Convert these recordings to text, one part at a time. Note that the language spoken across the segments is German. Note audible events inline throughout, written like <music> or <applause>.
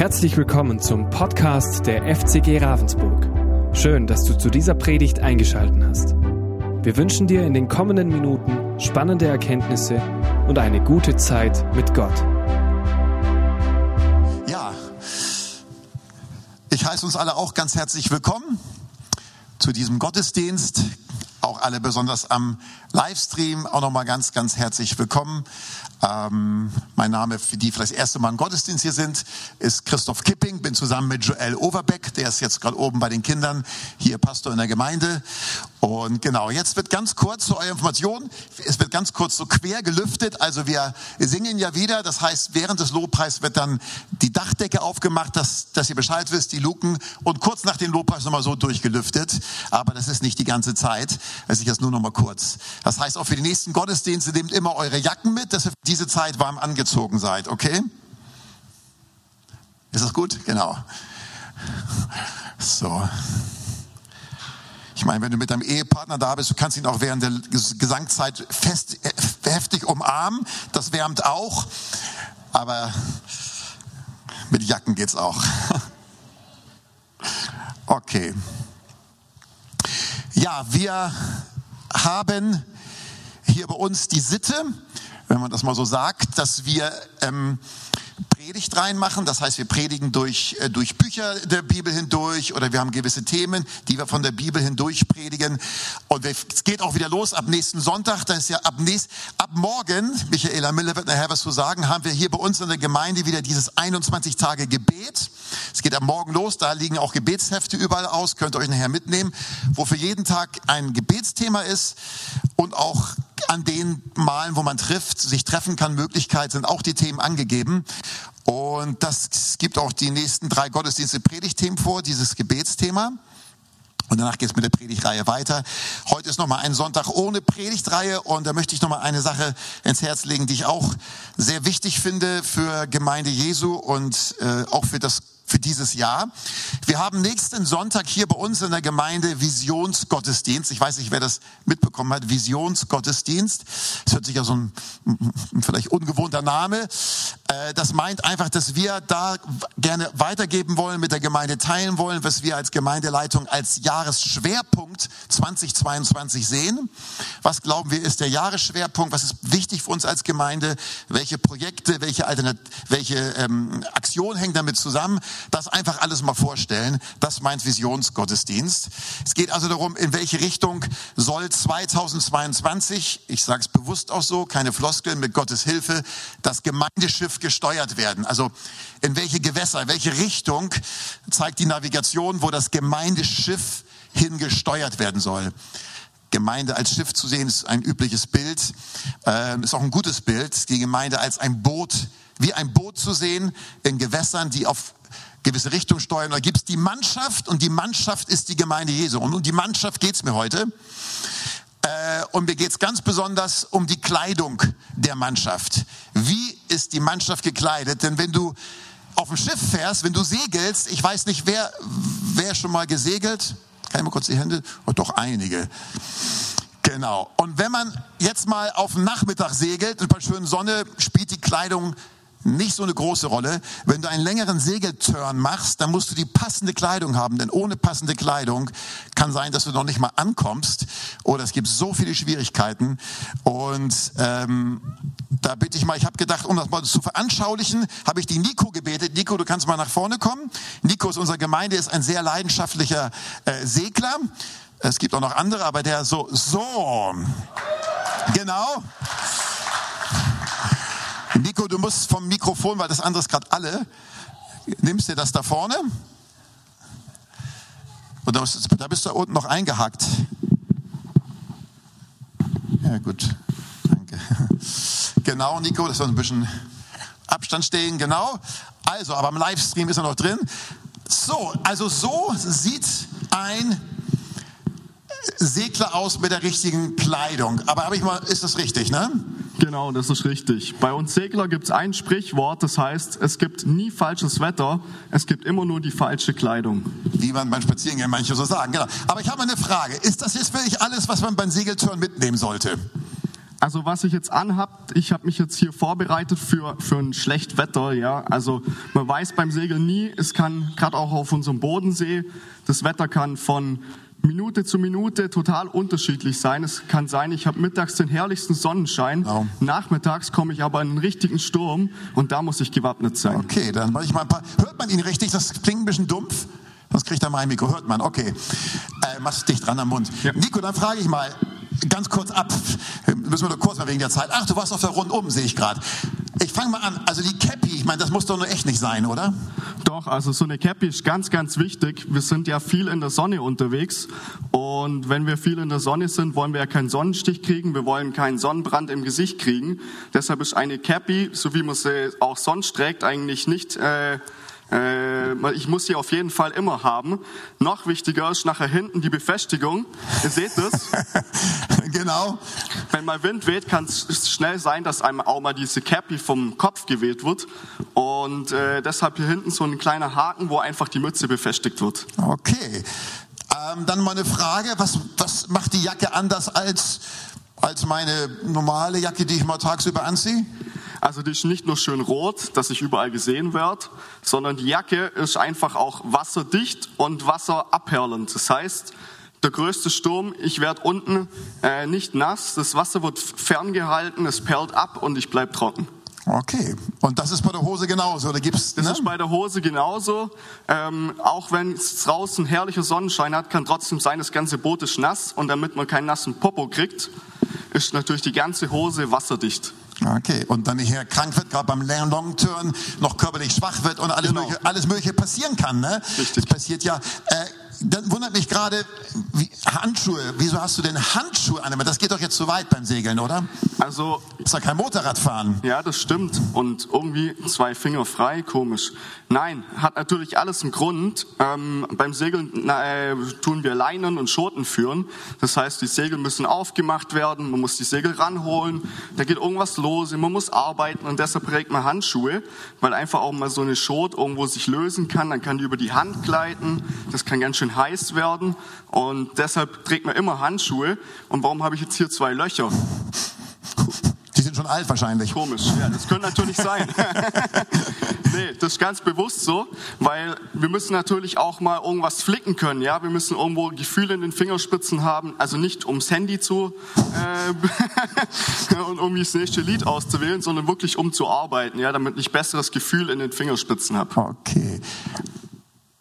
Herzlich willkommen zum Podcast der FCG Ravensburg. Schön, dass du zu dieser Predigt eingeschaltet hast. Wir wünschen dir in den kommenden Minuten spannende Erkenntnisse und eine gute Zeit mit Gott. Ja, ich heiße uns alle auch ganz herzlich willkommen zu diesem Gottesdienst. Auch alle besonders am Livestream auch nochmal ganz, ganz herzlich willkommen. Ähm, mein Name, für die vielleicht das erste Mal im Gottesdienst hier sind, ist Christoph Kipping. Bin zusammen mit Joel Overbeck, der ist jetzt gerade oben bei den Kindern, hier Pastor in der Gemeinde. Und genau, jetzt wird ganz kurz zu eurer Information, es wird ganz kurz so quer gelüftet. Also wir singen ja wieder, das heißt, während des Lobpreis wird dann die Dachdecke aufgemacht, dass, dass ihr Bescheid wisst, die Luken. Und kurz nach dem Lobpreis nochmal so durchgelüftet. Aber das ist nicht die ganze Zeit, also ich das nur nochmal kurz. Das heißt, auch für die nächsten Gottesdienste nehmt immer eure Jacken mit, dass ihr diese Zeit warm angezogen seid, okay? Ist das gut? Genau. So. Ich meine, wenn du mit deinem Ehepartner da bist, du kannst ihn auch während der Gesangzeit fest, heftig umarmen. Das wärmt auch. Aber mit Jacken geht's auch. <laughs> Okay. Ja, wir haben hier bei uns die Sitte, wenn man das mal so sagt, dass wir ähm, Predigt reinmachen. Das heißt, wir predigen durch, äh, durch Bücher der Bibel hindurch oder wir haben gewisse Themen, die wir von der Bibel hindurch predigen. Und es geht auch wieder los ab nächsten Sonntag. Das ist ja ab, nächst, ab morgen, Michaela Miller wird nachher was zu sagen, haben wir hier bei uns in der Gemeinde wieder dieses 21 Tage Gebet. Es geht ab morgen los. Da liegen auch Gebetshefte überall aus. Könnt ihr euch nachher mitnehmen, wo für jeden Tag ein Gebetsthema ist und auch an den Malen, wo man trifft, sich treffen kann, Möglichkeit sind auch die Themen angegeben. Und das gibt auch die nächsten drei Gottesdienste Predigtthemen vor, dieses Gebetsthema. Und danach geht es mit der Predigtreihe weiter. Heute ist nochmal ein Sonntag ohne Predigtreihe und da möchte ich nochmal eine Sache ins Herz legen, die ich auch sehr wichtig finde für Gemeinde Jesu und äh, auch für das für dieses Jahr. Wir haben nächsten Sonntag hier bei uns in der Gemeinde Visionsgottesdienst. Ich weiß nicht, wer das mitbekommen hat. Visionsgottesdienst. Das hört sich ja so ein, vielleicht ungewohnter Name. Äh, das meint einfach, dass wir da gerne weitergeben wollen, mit der Gemeinde teilen wollen, was wir als Gemeindeleitung als Jahresschwerpunkt 2022 sehen. Was glauben wir ist der Jahresschwerpunkt? Was ist wichtig für uns als Gemeinde? Welche Projekte, welche Alternat welche ähm, Aktionen hängen damit zusammen? Das einfach alles mal vorstellen. Das meint Visionsgottesdienst. Es geht also darum, in welche Richtung soll 2022, ich sage es bewusst auch so, keine Floskeln, mit Gottes Hilfe, das Gemeindeschiff gesteuert werden. Also in welche Gewässer, in welche Richtung zeigt die Navigation, wo das Gemeindeschiff hingesteuert werden soll. Gemeinde als Schiff zu sehen, ist ein übliches Bild, äh, ist auch ein gutes Bild, die Gemeinde als ein Boot, wie ein Boot zu sehen in Gewässern, die auf gewisse Richtung steuern. Da gibt es die Mannschaft und die Mannschaft ist die Gemeinde Jesu. Und um die Mannschaft geht's mir heute. Äh, und mir geht's ganz besonders um die Kleidung der Mannschaft. Wie ist die Mannschaft gekleidet? Denn wenn du auf dem Schiff fährst, wenn du segelst, ich weiß nicht, wer, wer schon mal gesegelt? Kann ich mal kurz die Hände? Oh, doch einige. Genau. Und wenn man jetzt mal auf den Nachmittag segelt und bei schöner Sonne spielt die Kleidung nicht so eine große Rolle. Wenn du einen längeren Segelturn machst, dann musst du die passende Kleidung haben, denn ohne passende Kleidung kann sein, dass du noch nicht mal ankommst oder es gibt so viele Schwierigkeiten. Und ähm, da bitte ich mal, ich habe gedacht, um das mal zu veranschaulichen, habe ich die Nico gebetet. Nico, du kannst mal nach vorne kommen. Nico aus unserer Gemeinde ist ein sehr leidenschaftlicher äh, Segler. Es gibt auch noch andere, aber der so, so, genau. Nico, du musst vom Mikrofon, weil das andere ist gerade alle. Nimmst dir das da vorne? Und da bist du unten noch eingehakt. Ja, gut. Danke. <laughs> Genau, Nico, das soll ein bisschen Abstand stehen, genau. Also, aber im Livestream ist er noch drin. So, also so sieht ein Segler aus mit der richtigen Kleidung. Aber habe ich mal, ist das richtig, ne? Genau, das ist richtig. Bei uns Segler gibt es ein Sprichwort, das heißt, es gibt nie falsches Wetter, es gibt immer nur die falsche Kleidung. Wie man beim Spazierengehen manche so sagen, genau. Aber ich habe eine Frage. Ist das jetzt wirklich alles, was man beim Segeltörn mitnehmen sollte? Also was ich jetzt anhab, ich habe mich jetzt hier vorbereitet für, für ein schlecht Wetter, ja. Also man weiß beim Segeln nie, es kann gerade auch auf unserem Bodensee, das Wetter kann von Minute zu Minute total unterschiedlich sein. Es kann sein, ich habe mittags den herrlichsten Sonnenschein, Wow. nachmittags komme ich aber in einen richtigen Sturm und da muss ich gewappnet sein. Okay, dann mache ich mal ein paar. Hört man ihn richtig? Das klingt ein bisschen dumpf. Sonst kriegt er mein Mikro. Hört man, okay. Äh, mach's dicht dran am Mund. Ja. Nico, dann frage ich mal ganz kurz ab. Müssen wir nur kurz mal wegen der Zeit. Ach, du warst auf der Rundum, sehe ich gerade. Ich fange mal an. Also die Cappy, ich meine, das muss doch nur echt nicht sein, oder? Doch, also so eine Cappy ist ganz, ganz wichtig. Wir sind ja viel in der Sonne unterwegs und wenn wir viel in der Sonne sind, wollen wir ja keinen Sonnenstich kriegen, wir wollen keinen Sonnenbrand im Gesicht kriegen. Deshalb ist eine Cappy, so wie man sie auch sonst trägt, eigentlich nicht... Äh, ich muss sie auf jeden Fall immer haben. Noch wichtiger ist nachher hinten die Befestigung. Ihr seht es. <laughs> genau. Wenn mal Wind weht, kann es schnell sein, dass einem auch mal diese Cappy vom Kopf geweht wird. Und äh, deshalb hier hinten so ein kleiner Haken, wo einfach die Mütze befestigt wird. Okay. Ähm, dann mal eine Frage. Was, was macht die Jacke anders als, als meine normale Jacke, die ich mal tagsüber anziehe? Also die ist nicht nur schön rot, dass ich überall gesehen werde, sondern die Jacke ist einfach auch wasserdicht und wasserabperlend. Das heißt, der größte Sturm, ich werde unten äh, nicht nass, das Wasser wird ferngehalten, es perlt ab und ich bleib trocken. Okay. Und das ist bei der Hose genauso, oder gibt's? Das ne? ist bei der Hose genauso. Ähm, auch wenn es draußen herrlicher Sonnenschein hat, kann trotzdem sein, das ganze Boot ist nass. Und damit man keinen nassen Popo kriegt, ist natürlich die ganze Hose wasserdicht. Okay, und dann hier krank wird, gerade beim Long Turn, noch körperlich schwach wird und alles, Genau. mögliche, alles mögliche passieren kann. Ne? Richtig. Das passiert ja. Äh, dann wundert mich gerade, wie, Handschuhe. Wieso hast du denn Handschuhe an? Das geht doch jetzt zu weit beim Segeln, oder? Also Ist ja kein Motorradfahren. Ja, das stimmt. Und irgendwie zwei Finger frei, komisch. Nein, hat natürlich alles einen Grund. Ähm, beim Segeln na, äh, tun wir Leinen und Schoten führen. Das heißt, die Segel müssen aufgemacht werden, man muss die Segel ranholen, da geht irgendwas los, man muss arbeiten und deshalb trägt man Handschuhe, weil einfach auch mal so eine Schot irgendwo sich lösen kann, dann kann die über die Hand gleiten, das kann ganz schön heiß werden und deshalb trägt man immer Handschuhe. Und warum habe ich jetzt hier zwei Löcher? Die sind schon alt wahrscheinlich. Komisch, ja, das könnte natürlich sein. <laughs> nee, das ist ganz bewusst so, weil wir müssen natürlich auch mal irgendwas flicken können, ja. Wir müssen irgendwo Gefühle in den Fingerspitzen haben, also nicht ums Handy zu äh, <laughs> und irgendwie das nächste Lied auszuwählen, sondern wirklich um zu arbeiten, ja, damit ich besseres Gefühl in den Fingerspitzen habe. Okay.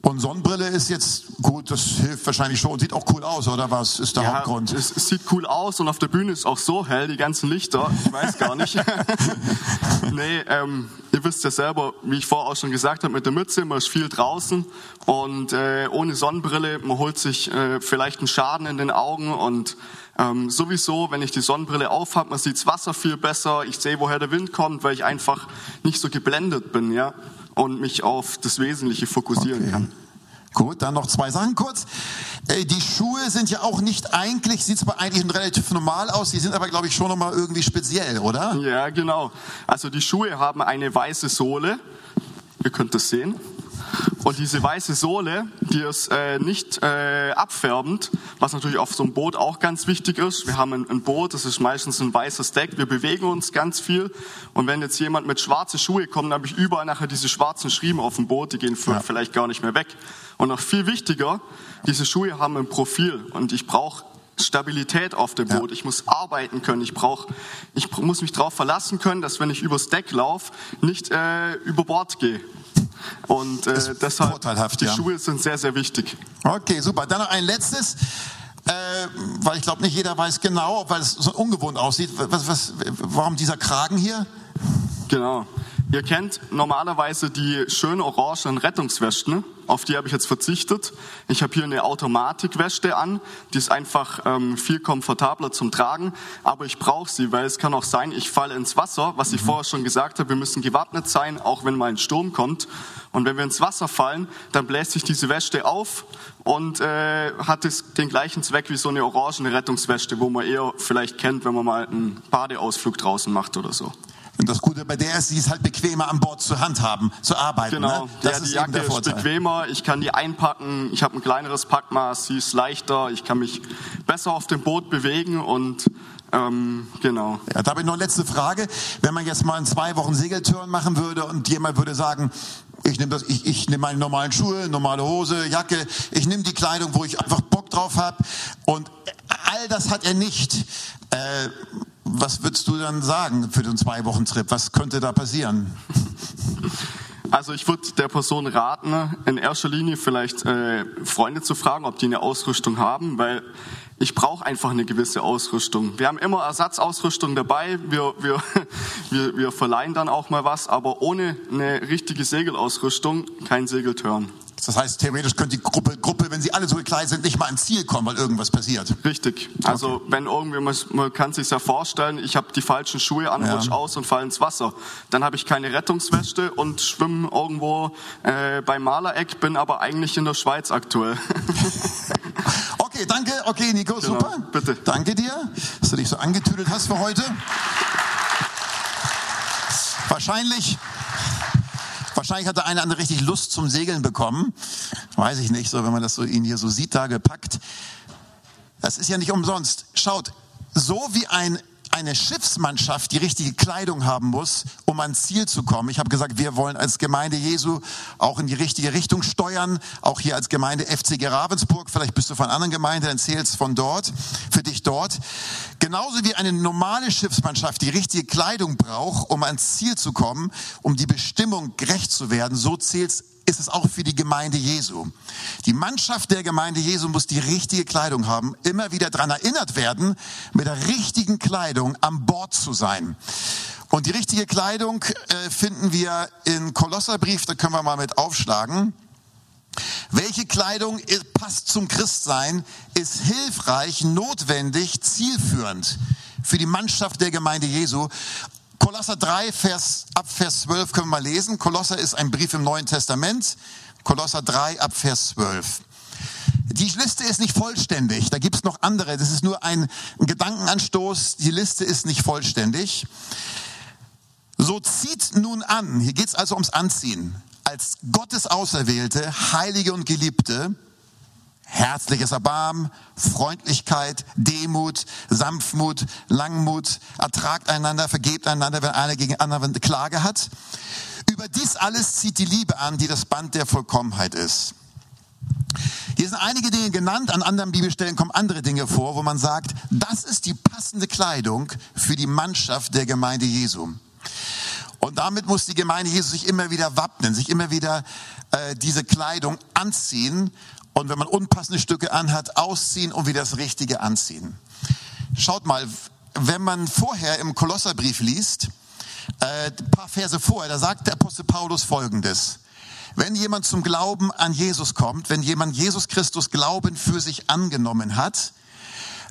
Und Sonnenbrille ist jetzt gut, das hilft wahrscheinlich schon. Sieht auch cool aus, oder was ist der Ja, Hauptgrund? es, es sieht cool aus und auf der Bühne ist auch so hell, die ganzen Lichter. Ich weiß gar nicht. <laughs> nee, ähm, ihr wisst ja selber, wie ich vorher auch schon gesagt habe, mit der Mütze, man ist viel draußen und äh, ohne Sonnenbrille, man holt sich äh, vielleicht einen Schaden in den Augen und ähm, sowieso, wenn ich die Sonnenbrille aufhab, man sieht's Wasser viel besser, ich sehe, woher der Wind kommt, weil ich einfach nicht so geblendet bin, ja, und mich auf das Wesentliche fokussieren Okay. kann. Gut, dann noch zwei Sachen kurz. Äh, Die Schuhe sind ja auch nicht eigentlich, sieht zwar eigentlich relativ normal aus, die sind aber, glaube ich, schon nochmal irgendwie speziell, oder? Ja, genau. Also die Schuhe haben eine weiße Sohle. Ihr könnt das sehen. Und diese weiße Sohle, die ist äh, nicht äh, abfärbend, was natürlich auf so einem Boot auch ganz wichtig ist. Wir haben ein, ein Boot, das ist meistens ein weißes Deck, wir bewegen uns ganz viel. Und wenn jetzt jemand mit schwarzen Schuhe kommt, dann habe ich überall nachher diese schwarzen Schriemen auf dem Boot, die gehen für, vielleicht gar nicht mehr weg. Und noch viel wichtiger, diese Schuhe haben ein Profil und ich brauche Stabilität auf dem Boot. Ich muss arbeiten können. Ich brauch, ich muss mich darauf verlassen können, dass wenn ich übers Deck laufe, nicht äh, über Bord gehe. Und äh, Ist deshalb vorteilhaft, die ja. Schuhe sind sehr, sehr wichtig. Okay, super. Dann noch ein letztes, äh, weil ich glaube, nicht jeder weiß genau, weil es so ungewohnt aussieht. Was, was, warum dieser Kragen hier? Genau. Ihr kennt normalerweise die schön orangen Rettungswesten. Auf die habe ich jetzt verzichtet. Ich habe hier eine Automatikweste an. Die ist einfach ähm, viel komfortabler zum Tragen. Aber ich brauche sie, weil es kann auch sein, ich falle ins Wasser. Was ich vorher schon gesagt habe, wir müssen gewappnet sein, auch wenn mal ein Sturm kommt. Und wenn wir ins Wasser fallen, dann bläst sich diese Weste auf und äh, hat es den gleichen Zweck wie so eine orangene Rettungsweste, wo man eher vielleicht kennt, wenn man mal einen Badeausflug draußen macht oder so. Und das Gute bei der ist, sie ist halt bequemer an Bord zu handhaben, zu arbeiten. Genau, Ne? Das ja, ist die Jacke der ist Vorteil. bequemer, ich kann die einpacken, ich habe ein kleineres Packmaß, sie ist leichter, ich kann mich besser auf dem Boot bewegen und Ähm, genau. Ja, da habe ich noch eine letzte Frage. Wenn man jetzt mal in zwei Wochen Segeltörn machen würde und jemand würde sagen, ich nehme das, ich, ich nehme meine normalen Schuhe, normale Hose, Jacke, ich nehme die Kleidung, wo ich einfach Bock drauf habe und all das hat er nicht. Äh, was würdest du dann sagen für den zwei Wochen Trip? Was könnte da passieren? <laughs> Also ich würde der Person raten, in erster Linie vielleicht äh, Freunde zu fragen, ob die eine Ausrüstung haben, weil ich brauche einfach eine gewisse Ausrüstung. Wir haben immer Ersatzausrüstung dabei, wir, wir, <laughs> wir, wir verleihen dann auch mal was, aber ohne eine richtige Segelausrüstung kein Segeltörn. Das heißt, theoretisch könnte die Gruppe, Gruppe, wenn sie alle so klein sind, nicht mal ans Ziel kommen, weil irgendwas passiert. Richtig. Also okay. wenn irgendwie, man, man kann sich ja vorstellen, ich habe die falschen Schuhe an, ja. rutsch aus und fall ins Wasser. Dann habe ich keine Rettungsweste und schwimme irgendwo äh, beim Malereck, bin aber eigentlich in der Schweiz aktuell. <laughs> okay, danke. Okay, Nico, genau, super. Bitte. Danke dir, dass du dich so angetüdelt hast für heute. Wahrscheinlich Wahrscheinlich hat der eine andere richtig Lust zum Segeln bekommen. Weiß ich nicht, so wenn man das so ihn hier so sieht, da gepackt. Das ist ja nicht umsonst. Schaut, so wie ein eine Schiffsmannschaft die richtige Kleidung haben muss, um ans Ziel zu kommen. Ich habe gesagt, wir wollen als Gemeinde Jesu auch in die richtige Richtung steuern, auch hier als Gemeinde FCG Ravensburg. Vielleicht bist du von anderen Gemeinden, dann zählst von dort, für dich dort. Genauso wie eine normale Schiffsmannschaft die richtige Kleidung braucht, um ans Ziel zu kommen, um die Bestimmung gerecht zu werden, so zählt ist es auch für die Gemeinde Jesu. Die Mannschaft der Gemeinde Jesu muss die richtige Kleidung haben, immer wieder daran erinnert werden, mit der richtigen Kleidung an Bord zu sein. Und die richtige Kleidung äh, finden wir in Kolosserbrief, da können wir mal mit aufschlagen. Welche Kleidung passt zum Christsein, ist hilfreich, notwendig, zielführend für die Mannschaft der Gemeinde Jesu. Kolosser 3, Vers, ab Vers 12 können wir mal lesen. Kolosser ist ein Brief im Neuen Testament. Kolosser 3, ab Vers 12. Die Liste ist nicht vollständig. Da gibt es noch andere. Das ist nur ein, Gedankenanstoß. Die Liste ist nicht vollständig. So zieht nun an, hier geht es also ums Anziehen, als Gottes Auserwählte, Heilige und Geliebte, herzliches Erbarmen, Freundlichkeit, Demut, Sanftmut, Langmut, ertragt einander, vergebt einander, wenn einer gegen anderen Klage hat. Über dies alles zieht die Liebe an, die das Band der Vollkommenheit ist. Hier sind einige Dinge genannt, an anderen Bibelstellen kommen andere Dinge vor, wo man sagt, das ist die passende Kleidung für die Mannschaft der Gemeinde Jesu. Und damit muss die Gemeinde Jesu sich immer wieder wappnen, sich immer wieder äh, diese Kleidung anziehen und wenn man unpassende Stücke anhat, ausziehen und wieder das Richtige anziehen. Schaut mal, wenn man vorher im Kolosserbrief liest, äh, ein paar Verse vorher, da sagt der Apostel Paulus Folgendes. Wenn jemand zum Glauben an Jesus kommt, wenn jemand Jesus Christus Glauben für sich angenommen hat,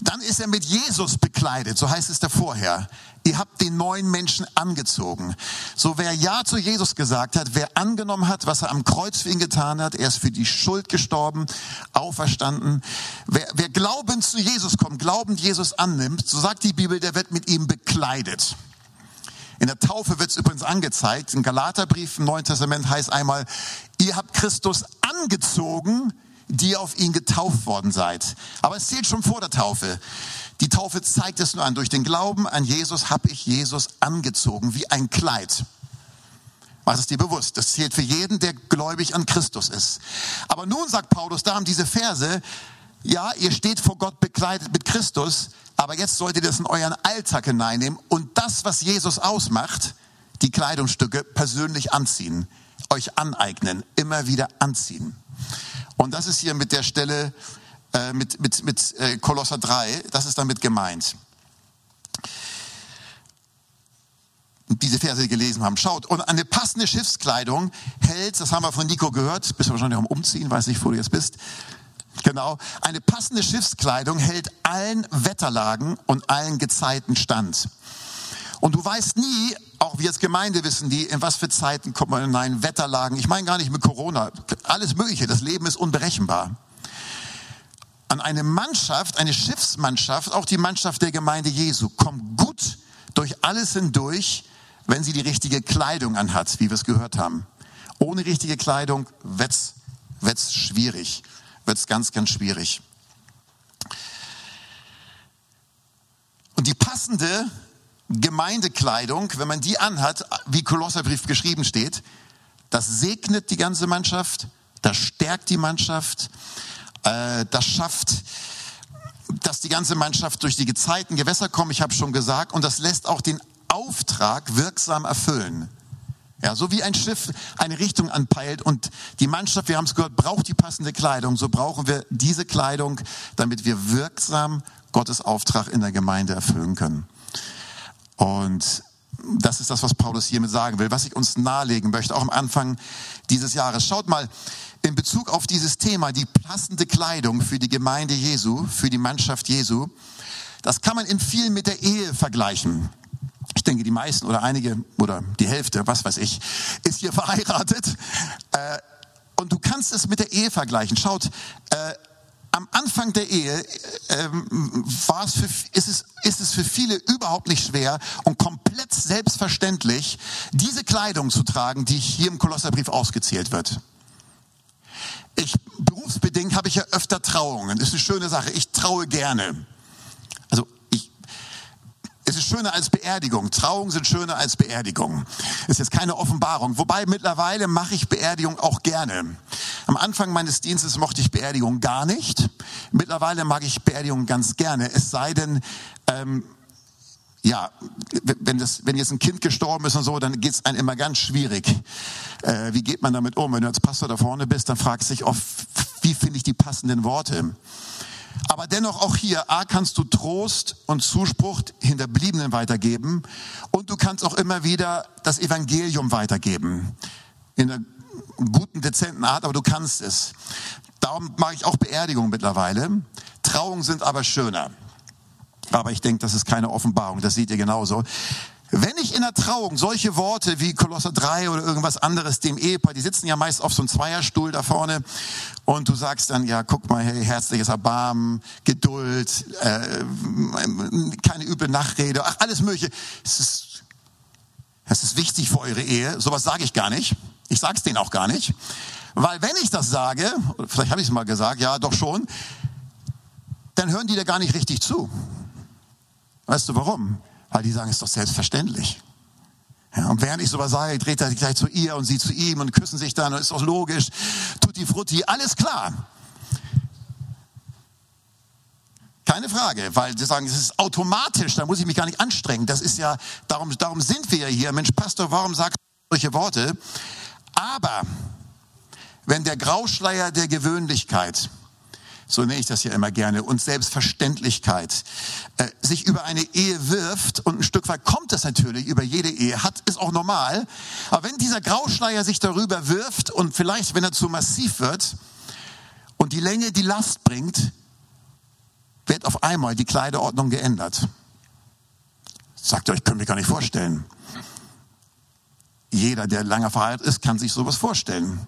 dann ist er mit Jesus bekleidet, so heißt es da vorher. Ihr habt den neuen Menschen angezogen. So wer Ja zu Jesus gesagt hat, wer angenommen hat, was er am Kreuz für ihn getan hat, er ist für die Schuld gestorben, auferstanden. Wer, wer glaubend zu Jesus kommt, glaubend Jesus annimmt, so sagt die Bibel, der wird mit ihm bekleidet. In der Taufe wird es übrigens angezeigt. Im Galaterbrief im Neuen Testament heißt einmal, ihr habt Christus angezogen, die auf ihn getauft worden seid. Aber es zählt schon vor der Taufe. Die Taufe zeigt es nur an. Durch den Glauben an Jesus habe ich Jesus angezogen wie ein Kleid. Was ist dir bewusst? Das zählt für jeden, der gläubig an Christus ist. Aber nun sagt Paulus, da haben diese Verse, ja, ihr steht vor Gott bekleidet mit Christus, aber jetzt solltet ihr das in euren Alltag hineinnehmen und das, was Jesus ausmacht, die Kleidungsstücke persönlich anziehen, euch aneignen, immer wieder anziehen. Und das ist hier mit der Stelle, äh, mit, mit, mit äh, Kolosser 3, das ist damit gemeint. diese Verse gelesen haben. Schaut, und eine passende Schiffskleidung hält, das haben wir von Nico gehört, bist du wahrscheinlich am Umziehen, weiß nicht, wo du jetzt bist. Genau, eine passende Schiffskleidung hält allen Wetterlagen und allen Gezeiten stand. Und du weißt nie, auch wir als Gemeinde wissen die, in was für Zeiten kommt man hinein, Wetterlagen. Ich meine gar nicht mit Corona, alles Mögliche. Das Leben ist unberechenbar. An eine Mannschaft, eine Schiffsmannschaft, auch die Mannschaft der Gemeinde Jesu, kommt gut durch alles hindurch, wenn sie die richtige Kleidung anhat, wie wir es gehört haben. Ohne richtige Kleidung wird's, wird's schwierig, wird's ganz, ganz schwierig. Und die passende Gemeindekleidung, wenn man die anhat, wie Kolosserbrief geschrieben steht, das segnet die ganze Mannschaft, das stärkt die Mannschaft, äh, das schafft, dass die ganze Mannschaft durch die gezeiten Gewässer kommt, ich habe schon gesagt, und das lässt auch den Auftrag wirksam erfüllen. Ja, so wie ein Schiff eine Richtung anpeilt und die Mannschaft, wir haben es gehört, braucht die passende Kleidung, so brauchen wir diese Kleidung, damit wir wirksam Gottes Auftrag in der Gemeinde erfüllen können. Und das ist das, was Paulus hiermit sagen will, was ich uns nahelegen möchte, auch am Anfang dieses Jahres. Schaut mal, in Bezug auf dieses Thema, die passende Kleidung für die Gemeinde Jesu, für die Mannschaft Jesu, das kann man in vielen mit der Ehe vergleichen. Ich denke, die meisten oder einige oder die Hälfte, was weiß ich, ist hier verheiratet. Äh, und du kannst es mit der Ehe vergleichen. Schaut, äh, am Anfang der Ehe ähm, für, ist, es, ist es für viele überhaupt nicht schwer und komplett selbstverständlich, diese Kleidung zu tragen, die hier im Kolosserbrief ausgezählt wird. Ich, berufsbedingt habe ich ja öfter Trauungen. Das ist eine schöne Sache. Ich traue gerne. Es ist schöner als Beerdigung. Trauungen sind schöner als Beerdigung. Ist jetzt keine Offenbarung. Wobei mittlerweile mache ich Beerdigung auch gerne. Am Anfang meines Dienstes mochte ich Beerdigung gar nicht. Mittlerweile mag ich Beerdigung ganz gerne. Es sei denn, ähm, ja, wenn, das, wenn jetzt ein Kind gestorben ist und so, dann geht es einem immer ganz schwierig. Äh, wie geht man damit um? Wenn du als Pastor da vorne bist, dann fragst du dich oft, wie finde ich die passenden Worte? Aber dennoch auch hier, A, kannst du Trost und Zuspruch Hinterbliebenen weitergeben und du kannst auch immer wieder das Evangelium weitergeben. In einer guten, dezenten Art, aber du kannst es. Darum mache ich auch Beerdigungen mittlerweile. Trauungen sind aber schöner. Aber ich denke, das ist keine Offenbarung, das seht ihr genauso. Wenn ich in der Trauung solche Worte wie Kolosser 3 oder irgendwas anderes dem Ehepaar, die sitzen ja meist auf so einem Zweierstuhl da vorne und du sagst dann, ja, guck mal, hey, herzliches Erbarmen, Geduld, äh, keine üble Nachrede, ach, alles mögliche. Es ist, es ist wichtig für eure Ehe, sowas sage ich gar nicht. Ich sage es denen auch gar nicht. Weil wenn ich das sage, vielleicht habe ich es mal gesagt, ja, doch schon, dann hören die da gar nicht richtig zu. Weißt du warum? Weil die sagen, es ist doch selbstverständlich. Ja, und während ich sowas sage, dreht er sich gleich zu ihr und sie zu ihm und küssen sich dann und ist doch logisch. Tutti frutti, alles klar. Keine Frage, weil sie sagen, es ist automatisch, da muss ich mich gar nicht anstrengen. Das ist ja, darum, darum sind wir ja hier. Mensch, Pastor, warum sagst du solche Worte? Aber wenn der Grauschleier der Gewöhnlichkeit so nenne ich das ja immer gerne, und Selbstverständlichkeit, äh, sich über eine Ehe wirft, und ein Stück weit kommt es natürlich über jede Ehe, hat, ist auch normal, aber wenn dieser Grauschleier sich darüber wirft und vielleicht, wenn er zu massiv wird und die Länge die Last bringt, wird auf einmal die Kleiderordnung geändert. Sagt euch, könnt ihr gar nicht vorstellen. Jeder, der lange verheiratet ist, kann sich sowas vorstellen.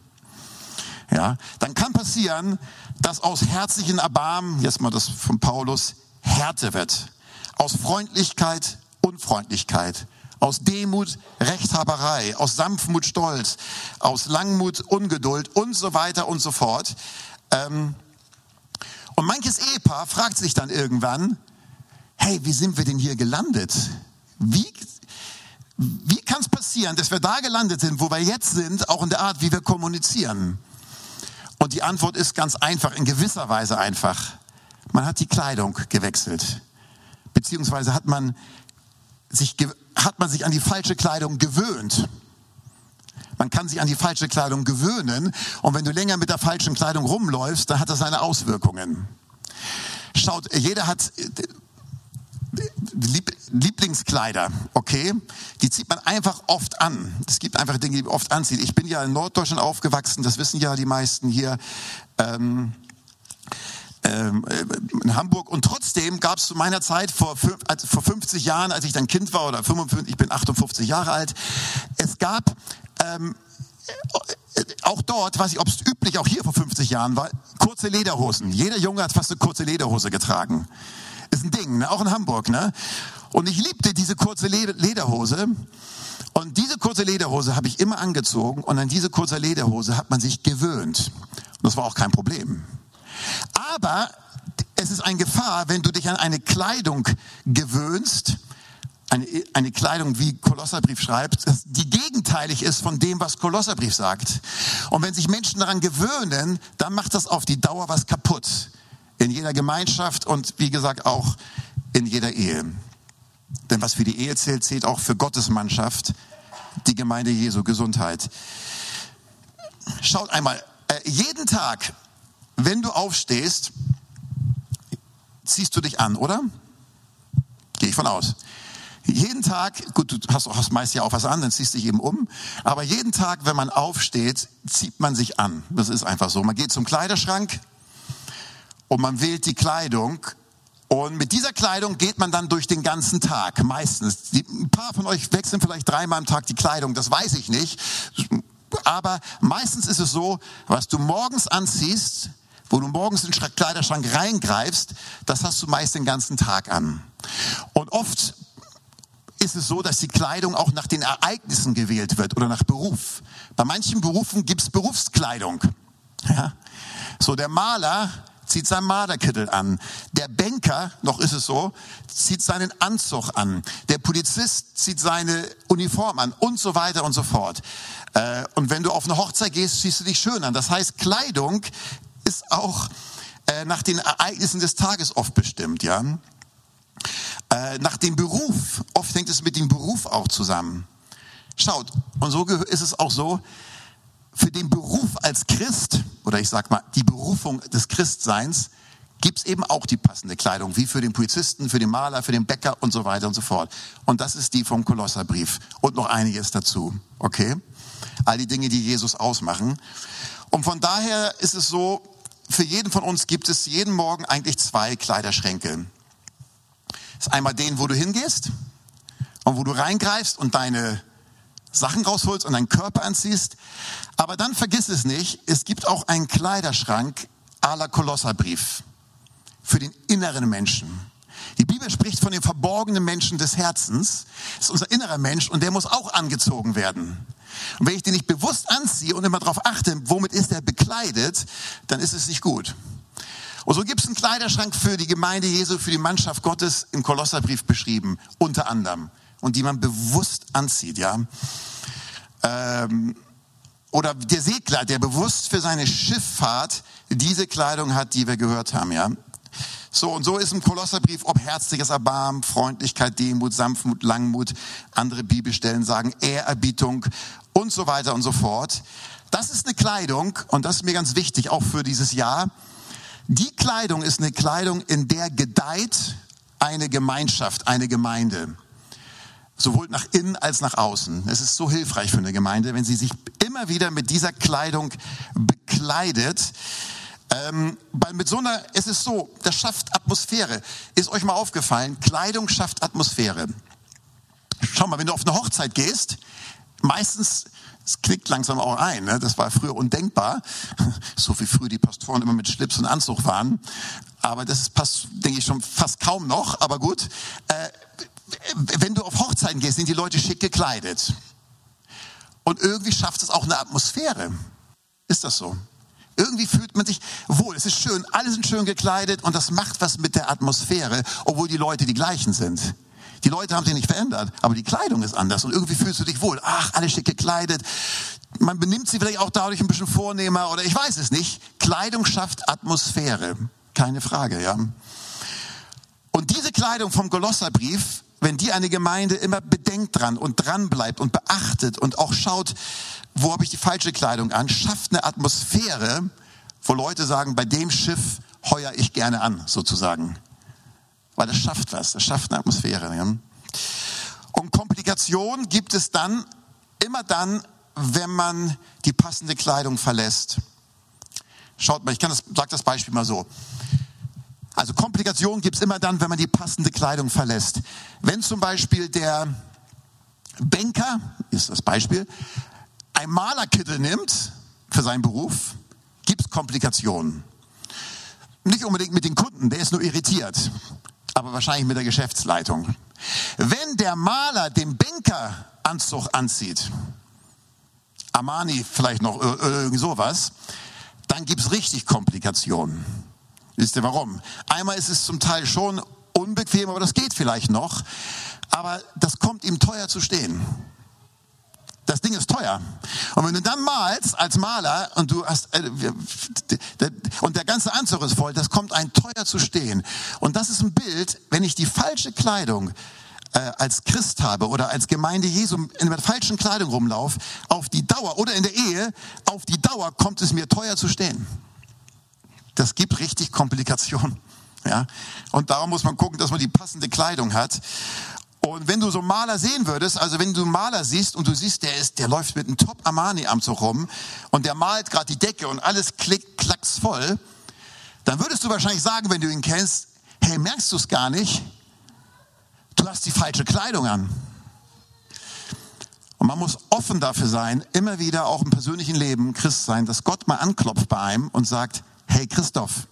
Ja, dann kann passieren, dass aus herzlichen Erbarmen, jetzt mal das von Paulus, Härte wird. Aus Freundlichkeit Unfreundlichkeit. Aus Demut Rechthaberei. Aus Sanftmut Stolz. Aus Langmut Ungeduld und so weiter und so fort. Ähm, und manches Ehepaar fragt sich dann irgendwann, hey, wie sind wir denn hier gelandet? Wie, wie kann es passieren, dass wir da gelandet sind, wo wir jetzt sind, auch in der Art, wie wir kommunizieren? Und die Antwort ist ganz einfach, in gewisser Weise einfach. Man hat die Kleidung gewechselt. Beziehungsweise hat man sich, hat man sich an die falsche Kleidung gewöhnt. Man kann sich an die falsche Kleidung gewöhnen. Und wenn du länger mit der falschen Kleidung rumläufst, dann hat das seine Auswirkungen. Schaut, jeder hat Lieblingskleider, okay, die zieht man einfach oft an. Es gibt einfach Dinge, die man oft anzieht. Ich bin ja in Norddeutschland aufgewachsen, das wissen ja die meisten hier. Ähm, ähm, in Hamburg und trotzdem gab es zu meiner Zeit vor, also vor 50 Jahren, als ich dann Kind war oder 55, ich bin 58 Jahre alt, es gab ähm, auch dort, weiß ich, ob es üblich auch hier vor 50 Jahren war, kurze Lederhosen. Jeder Junge hat fast eine kurze Lederhose getragen. Ist ein Ding, ne? auch in Hamburg. Ne? Und ich liebte diese kurze Lederhose. Und diese kurze Lederhose habe ich immer angezogen und an diese kurze Lederhose hat man sich gewöhnt. Und das war auch kein Problem. Aber es ist eine Gefahr, wenn du dich an eine Kleidung gewöhnst, eine, eine Kleidung, wie Kolosserbrief schreibt, die gegenteilig ist von dem, was Kolosserbrief sagt. Und wenn sich Menschen daran gewöhnen, dann macht das auf die Dauer was kaputt. In jeder Gemeinschaft und wie gesagt auch in jeder Ehe. Denn was für die Ehe zählt, zählt auch für Gottes Mannschaft, die Gemeinde Jesu, Gesundheit. Schaut einmal, äh, jeden Tag, wenn du aufstehst, ziehst du dich an, oder? Gehe ich von aus. Jeden Tag, gut, du hast, hast meist ja auch was an, dann ziehst du dich eben um. Aber jeden Tag, wenn man aufsteht, zieht man sich an. Das ist einfach so. Man geht zum Kleiderschrank und man wählt die Kleidung. Und mit dieser Kleidung geht man dann durch den ganzen Tag, meistens. Die, ein paar von euch wechseln vielleicht dreimal am Tag die Kleidung, das weiß ich nicht. Aber meistens ist es so, was du morgens anziehst, wo du morgens in den Kleiderschrank reingreifst, das hast du meist den ganzen Tag an. Und oft ist es so, dass die Kleidung auch nach den Ereignissen gewählt wird oder nach Beruf. Bei manchen Berufen gibt's Berufskleidung. Ja? So der Maler zieht seinen Malerkittel an. Der Banker, noch ist es so, zieht seinen Anzug an. Der Polizist zieht seine Uniform an und so weiter und so fort. Äh, und wenn du auf eine Hochzeit gehst, ziehst du dich schön an. Das heißt, Kleidung ist auch äh, nach den Ereignissen des Tages oft bestimmt, ja. Äh, nach dem Beruf. Oft hängt es mit dem Beruf auch zusammen. Schaut, und so ist es auch so, für den Beruf als Christ, oder ich sag mal, die Berufung des Christseins, gibt's eben auch die passende Kleidung, wie für den Polizisten, für den Maler, für den Bäcker und so weiter und so fort. Und das ist die vom Kolosserbrief und noch einiges dazu. Okay? All die Dinge, die Jesus ausmachen. Und von daher ist es so, für jeden von uns gibt es jeden Morgen eigentlich zwei Kleiderschränke. Das ist einmal den, wo du hingehst und wo du reingreifst und deine Sachen rausholst und deinen Körper anziehst. Aber dann vergiss es nicht, es gibt auch einen Kleiderschrank à la Kolosserbrief für den inneren Menschen. Die Bibel spricht von dem verborgenen Menschen des Herzens. Das ist unser innerer Mensch und der muss auch angezogen werden. Und wenn ich den nicht bewusst anziehe und immer darauf achte, womit ist er bekleidet, dann ist es nicht gut. Und so gibt es einen Kleiderschrank für die Gemeinde Jesu, für die Mannschaft Gottes im Kolosserbrief beschrieben, unter anderem. Und die man bewusst anzieht, ja. Ähm, oder der Segler, der bewusst für seine Schifffahrt diese Kleidung hat, die wir gehört haben, ja. So, und so ist im Kolosserbrief, ob herzliches Erbarmen, Freundlichkeit, Demut, Sanftmut, Langmut, andere Bibelstellen sagen Ehrerbietung und so weiter und so fort. Das ist eine Kleidung, und das ist mir ganz wichtig, auch für dieses Jahr, die Kleidung ist eine Kleidung, in der gedeiht eine Gemeinschaft, eine Gemeinde. Sowohl nach innen als nach außen. Es ist so hilfreich für eine Gemeinde, wenn sie sich immer wieder mit dieser Kleidung bekleidet. Ähm, weil mit so einer, es ist so, das schafft Atmosphäre. Ist euch mal aufgefallen, Kleidung schafft Atmosphäre. Schau mal, wenn du auf eine Hochzeit gehst, meistens es klickt langsam auch ein. Ne? Das war früher undenkbar, <laughs> so wie früher die Pastoren immer mit Schlips und Anzug waren. Aber das passt, denke ich, schon fast kaum noch. Aber gut, äh, wenn du auf Hochzeiten gehst, sind die Leute schick gekleidet. Und irgendwie schafft es auch eine Atmosphäre. Ist das so? Irgendwie fühlt man sich wohl. Es ist schön, alle sind schön gekleidet und das macht was mit der Atmosphäre, obwohl die Leute die gleichen sind. Die Leute haben sich nicht verändert, aber die Kleidung ist anders und irgendwie fühlst du dich wohl. Ach, alle schick gekleidet. Man benimmt sie vielleicht auch dadurch ein bisschen vornehmer oder ich weiß es nicht. Kleidung schafft Atmosphäre. Keine Frage, ja. Und diese Kleidung vom Kolosserbrief, wenn die eine Gemeinde immer bedenkt dran und dran bleibt und beachtet und auch schaut, wo habe ich die falsche Kleidung an, schafft eine Atmosphäre, wo Leute sagen, bei dem Schiff heuer ich gerne an, sozusagen weil das schafft was, das schafft eine Atmosphäre. Ja? Und Komplikationen gibt es dann immer dann, wenn man die passende Kleidung verlässt. Schaut mal, ich kann das, sag das Beispiel mal so. Also Komplikationen gibt es immer dann, wenn man die passende Kleidung verlässt. Wenn zum Beispiel der Banker, ist das Beispiel, ein Malerkittel nimmt für seinen Beruf, gibt es Komplikationen. Nicht unbedingt mit den Kunden, der ist nur irritiert aber wahrscheinlich mit der Geschäftsleitung. Wenn der Maler den Bankeranzug anzieht, Armani vielleicht noch irgend sowas, dann gibt's richtig Komplikationen. Wisst ihr warum? Einmal ist es zum Teil schon unbequem, aber das geht vielleicht noch. Aber das kommt ihm teuer zu stehen. Das Ding ist teuer. Und wenn du dann malst als Maler und du hast äh, und der ganze Anzug ist voll, das kommt ein teuer zu stehen. Und das ist ein Bild, wenn ich die falsche Kleidung äh, als Christ habe oder als Gemeinde Jesu in der falschen Kleidung rumlaufe, auf die Dauer oder in der Ehe, auf die Dauer kommt es mir teuer zu stehen. Das gibt richtig Komplikationen. Ja? Und darum muss man gucken, dass man die passende Kleidung hat. Und wenn du so einen Maler sehen würdest, also wenn du einen Maler siehst und du siehst, der ist, der läuft mit einem Top Armani Anzug rum und der malt gerade die Decke und alles klickt, klacks voll, dann würdest du wahrscheinlich sagen, wenn du ihn kennst, hey, merkst du es gar nicht? Du hast die falsche Kleidung an. Und man muss offen dafür sein, immer wieder auch im persönlichen Leben Christ sein, dass Gott mal anklopft bei einem und sagt, hey Christoph,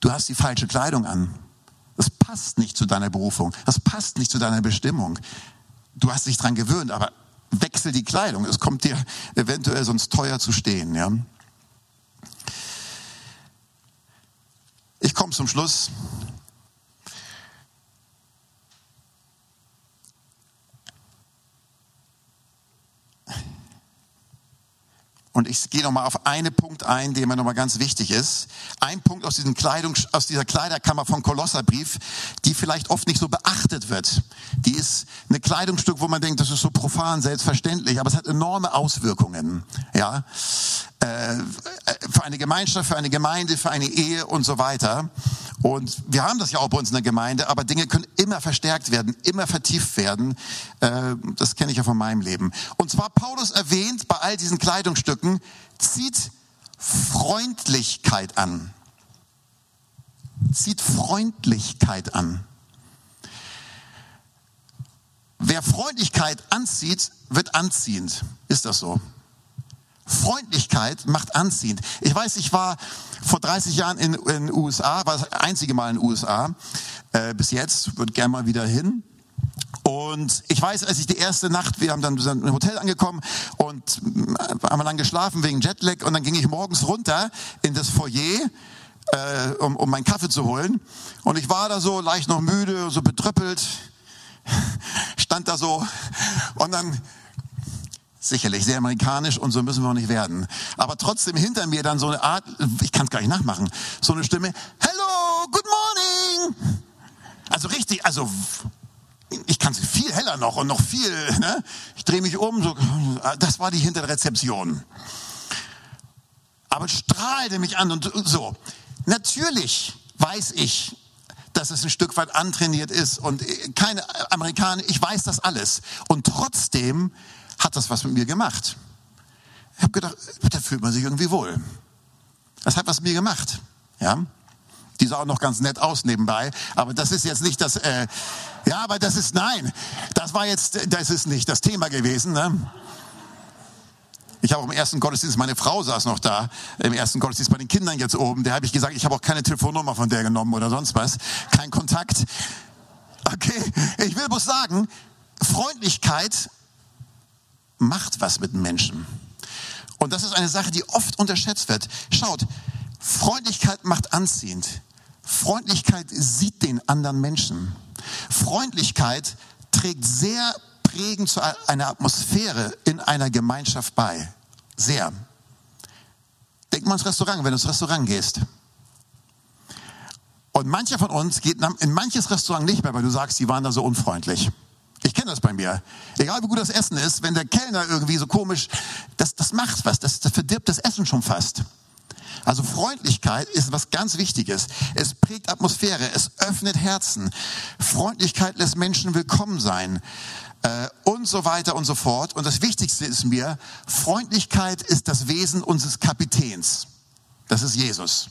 du hast die falsche Kleidung an. Das passt nicht zu deiner Berufung. Das passt nicht zu deiner Bestimmung. Du hast dich dran gewöhnt, aber wechsel die Kleidung. Es kommt dir eventuell sonst teuer zu stehen, ja. Ich komme zum Schluss. Und ich gehe nochmal auf einen Punkt ein, der mir nochmal ganz wichtig ist. Ein Punkt aus, diesem Kleidung, aus dieser Kleiderkammer vom Kolosserbrief, die vielleicht oft nicht so beachtet wird. Die ist eine Kleidungsstück, wo man denkt, das ist so profan, selbstverständlich, aber es hat enorme Auswirkungen. Ja, äh, für eine Gemeinschaft, für eine Gemeinde, für eine Ehe und so weiter. Und wir haben das ja auch bei uns in der Gemeinde, aber Dinge können immer verstärkt werden, immer vertieft werden. Äh, das kenne ich ja von meinem Leben. Und zwar Paulus erwähnt bei all diesen Kleidungsstücken, zieht Freundlichkeit an. Zieht Freundlichkeit an. Wer Freundlichkeit anzieht, wird anziehend. Ist das so? Freundlichkeit macht anziehend. Ich weiß, ich war vor 30 Jahren in den USA, war das einzige Mal in den USA äh, bis jetzt, würde gerne mal wieder hin. Und ich weiß, als ich die erste Nacht, wir haben dann im Hotel angekommen und äh, haben dann geschlafen wegen Jetlag und dann ging ich morgens runter in das Foyer, äh, um, um meinen Kaffee zu holen. Und ich war da so leicht noch müde, so betröppelt, <laughs> stand da so und dann Sicherlich, sehr amerikanisch und so müssen wir auch nicht werden. Aber trotzdem hinter mir dann so eine Art, ich kann es gar nicht nachmachen, so eine Stimme, Hello, good morning. Also richtig, also ich kann es viel heller noch und noch viel. Ne? Ich drehe mich um, so, das war die hinter der Rezeption. Aber strahlte mich an und so. Natürlich weiß ich, dass es ein Stück weit antrainiert ist und keine Amerikaner, ich weiß das alles. Und trotzdem hat das was mit mir gemacht. Ich habe gedacht, da fühlt man sich irgendwie wohl. Das hat was mit mir gemacht. Ja, die sah auch noch ganz nett aus nebenbei, aber das ist jetzt nicht das. Äh, ja, aber das ist nein, das war jetzt, das ist nicht das Thema gewesen. Ne? Ich habe auch im ersten Gottesdienst, meine Frau saß noch da, im ersten Gottesdienst bei den Kindern jetzt oben. Der habe ich gesagt, ich habe auch keine Telefonnummer von der genommen oder sonst was, kein Kontakt. Okay, ich will bloß sagen, Freundlichkeit macht was mit Menschen. Und das ist eine Sache, die oft unterschätzt wird. Schaut, Freundlichkeit macht anziehend. Freundlichkeit sieht den anderen Menschen. Freundlichkeit trägt sehr prägend zu einer Atmosphäre in einer Gemeinschaft bei. Sehr. Denk mal ins Restaurant, wenn du ins Restaurant gehst. Und mancher von uns geht in manches Restaurant nicht mehr, weil du sagst, die waren da so unfreundlich. Ich kenne das bei mir. Egal wie gut das Essen ist, wenn der Kellner irgendwie so komisch, das, das macht was, das, das verdirbt das Essen schon fast. Also Freundlichkeit ist was ganz Wichtiges. Es prägt Atmosphäre, es öffnet Herzen. Freundlichkeit lässt Menschen willkommen sein äh, und so weiter und so fort. Und das Wichtigste ist mir, Freundlichkeit ist das Wesen unseres Kapitäns. Das ist Jesus.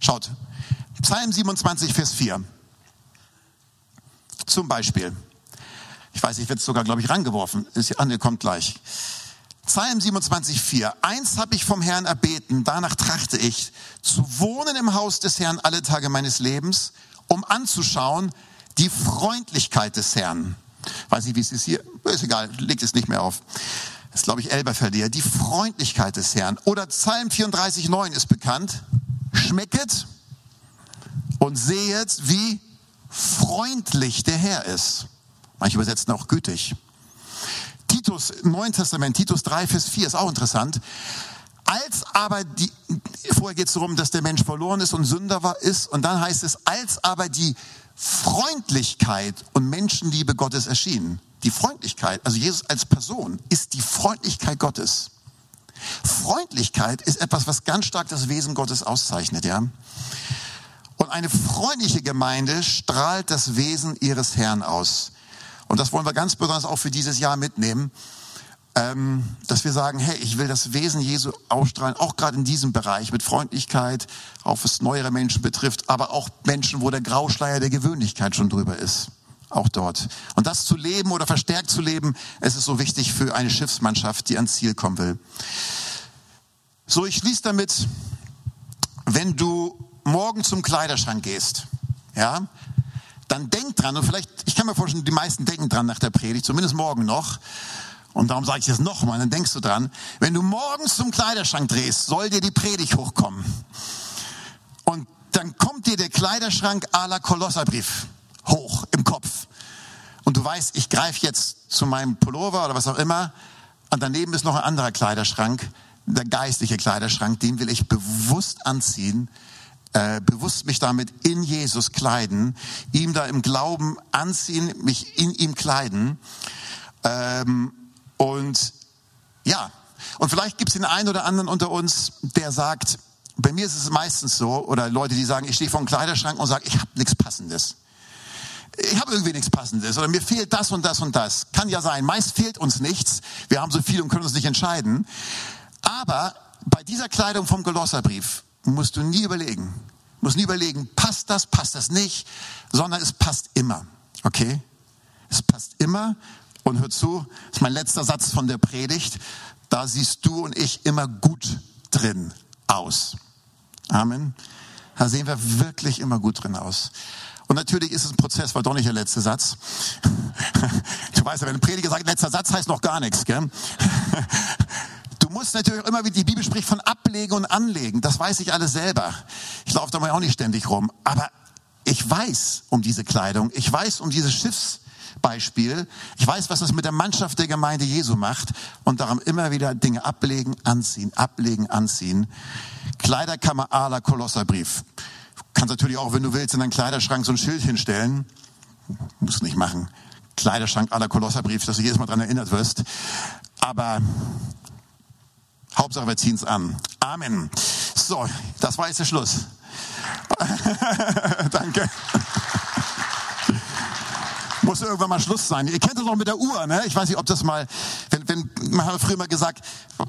Schaut, Psalm 27, Vers 4. Zum Beispiel. Ich weiß, ich werde es sogar, glaube ich, rangeworfen. Ist, Anne kommt gleich. Psalm 27, 4. Eins habe ich vom Herrn erbeten, danach trachte ich, zu wohnen im Haus des Herrn alle Tage meines Lebens, um anzuschauen die Freundlichkeit des Herrn. Weiß nicht, wie es ist hier. Ist egal, legt es nicht mehr auf. Das ist, glaube ich, Elberfelder. Die Freundlichkeit des Herrn. Oder Psalm 34, 9 ist bekannt. schmecket und sehet, wie freundlich der Herr ist. Manche übersetzen auch gütig. Titus, Neuen Testament, Titus 3, Vers 4 ist auch interessant. Als aber die, vorher geht es darum, dass der Mensch verloren ist und Sünder war, ist, und dann heißt es, als aber die Freundlichkeit und Menschenliebe Gottes erschienen. Die Freundlichkeit, also Jesus als Person, ist die Freundlichkeit Gottes. Freundlichkeit ist etwas, was ganz stark das Wesen Gottes auszeichnet, ja. Und eine freundliche Gemeinde strahlt das Wesen ihres Herrn aus. Und das wollen wir ganz besonders auch für dieses Jahr mitnehmen, ähm, dass wir sagen, hey, ich will das Wesen Jesu ausstrahlen, auch gerade in diesem Bereich mit Freundlichkeit, auch was neuere Menschen betrifft, aber auch Menschen, wo der Grauschleier der Gewöhnlichkeit schon drüber ist. Auch dort. Und das zu leben oder verstärkt zu leben, es ist so wichtig für eine Schiffsmannschaft, die ans Ziel kommen will. So, ich schließe damit, wenn du morgen zum Kleiderschrank gehst, ja, dann denk dran, und vielleicht, ich kann mir vorstellen, die meisten denken dran nach der Predigt, zumindest morgen noch. Und darum sage ich es nochmal, dann denkst du dran, wenn du morgens zum Kleiderschrank drehst, soll dir die Predigt hochkommen. Und dann kommt dir der Kleiderschrank à la Kolosserbrief hoch im Kopf. Und du weißt, ich greife jetzt zu meinem Pullover oder was auch immer. Und daneben ist noch ein anderer Kleiderschrank, der geistliche Kleiderschrank, den will ich bewusst anziehen, äh, bewusst mich damit in Jesus kleiden, ihm da im Glauben anziehen, mich in ihm kleiden. Ähm, und ja, und vielleicht gibt es den einen oder anderen unter uns, der sagt, bei mir ist es meistens so, oder Leute, die sagen, ich stehe vor dem Kleiderschrank und sage, ich habe nichts Passendes. Ich habe irgendwie nichts Passendes oder mir fehlt das und das und das. Kann ja sein. Meist fehlt uns nichts. Wir haben so viel und können uns nicht entscheiden. Aber bei dieser Kleidung vom Kolosserbrief musst du nie überlegen. Musst nie überlegen, passt das, passt das nicht, sondern es passt immer. Okay? Es passt immer. Und hör zu, das ist mein letzter Satz von der Predigt. Da siehst du und ich immer gut drin aus. Amen. Da sehen wir wirklich immer gut drin aus. Und natürlich ist es ein Prozess, war doch nicht der letzte Satz. <laughs> Du weißt ja, wenn ein Prediger sagt, letzter Satz heißt noch gar nichts, gell? <laughs> Du musst natürlich immer, wie die Bibel spricht, von ablegen und anlegen. Das weiß ich alles selber. Ich laufe da mal auch nicht ständig rum. Aber ich weiß um diese Kleidung. Ich weiß um dieses Schiffsbeispiel. Ich weiß, was das mit der Mannschaft der Gemeinde Jesu macht. Und darum immer wieder Dinge ablegen, anziehen, ablegen, anziehen. Kleiderkammer à la Kolosserbrief. Kannst natürlich auch, wenn du willst, in deinen Kleiderschrank so ein Schild hinstellen. Muss nicht machen. Kleiderschrank la Kolosserbrief, dass du jedes Mal dran erinnert wirst. Aber Hauptsache, wir ziehen es an. Amen. So, das war jetzt der Schluss. <laughs> Danke. Muss irgendwann mal Schluss sein. Ihr kennt das auch mit der Uhr, ne? Ich weiß nicht, ob das mal, wenn, wenn, man hat früher mal gesagt,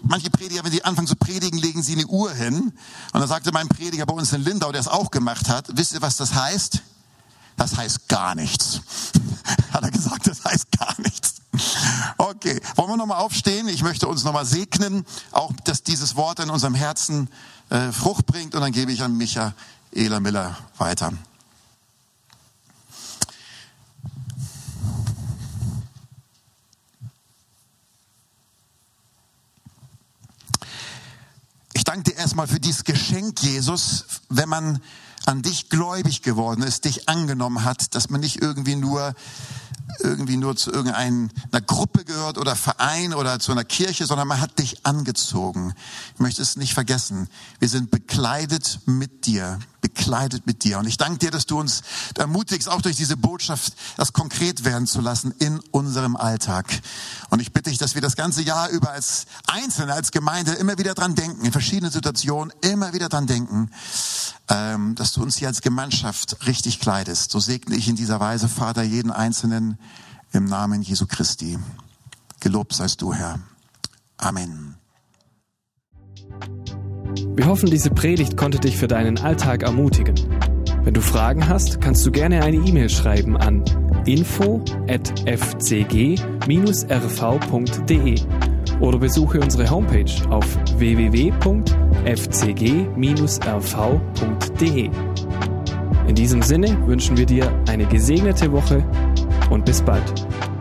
manche Prediger, wenn sie anfangen zu predigen, legen sie eine Uhr hin. Und dann sagte mein Prediger bei uns in Lindau, der es auch gemacht hat, wisst ihr, was das heißt? Das heißt gar nichts. <laughs> hat er gesagt, das heißt gar nichts. Okay, wollen wir nochmal aufstehen? Ich möchte uns nochmal segnen, auch dass dieses Wort in unserem Herzen äh, Frucht bringt und dann gebe ich an Michaela Miller weiter. Ich danke dir erstmal für dieses Geschenk, Jesus, wenn man an dich gläubig geworden ist, dich angenommen hat, dass man nicht irgendwie nur irgendwie nur zu irgendeiner Gruppe gehört oder Verein oder zu einer Kirche, sondern man hat dich angezogen. Ich möchte es nicht vergessen. Wir sind bekleidet mit dir, bekleidet mit dir. Und ich danke dir, dass du uns ermutigst, auch durch diese Botschaft, das konkret werden zu lassen in unserem Alltag. Und ich bitte dich, dass wir das ganze Jahr über als Einzelne, als Gemeinde immer wieder dran denken, in verschiedenen Situationen immer wieder dran denken, ähm, dass du uns hier als Gemeinschaft richtig kleidest. So segne ich in dieser Weise, Vater, jeden Einzelnen im Namen Jesu Christi. Gelobt seist du, Herr. Amen. Wir hoffen, diese Predigt konnte dich für deinen Alltag ermutigen. Wenn du Fragen hast, kannst du gerne eine E-Mail schreiben an info@fcg-rv.de oder besuche unsere Homepage auf www.fcg-rv.de. In diesem Sinne wünschen wir dir eine gesegnete Woche und bis bald.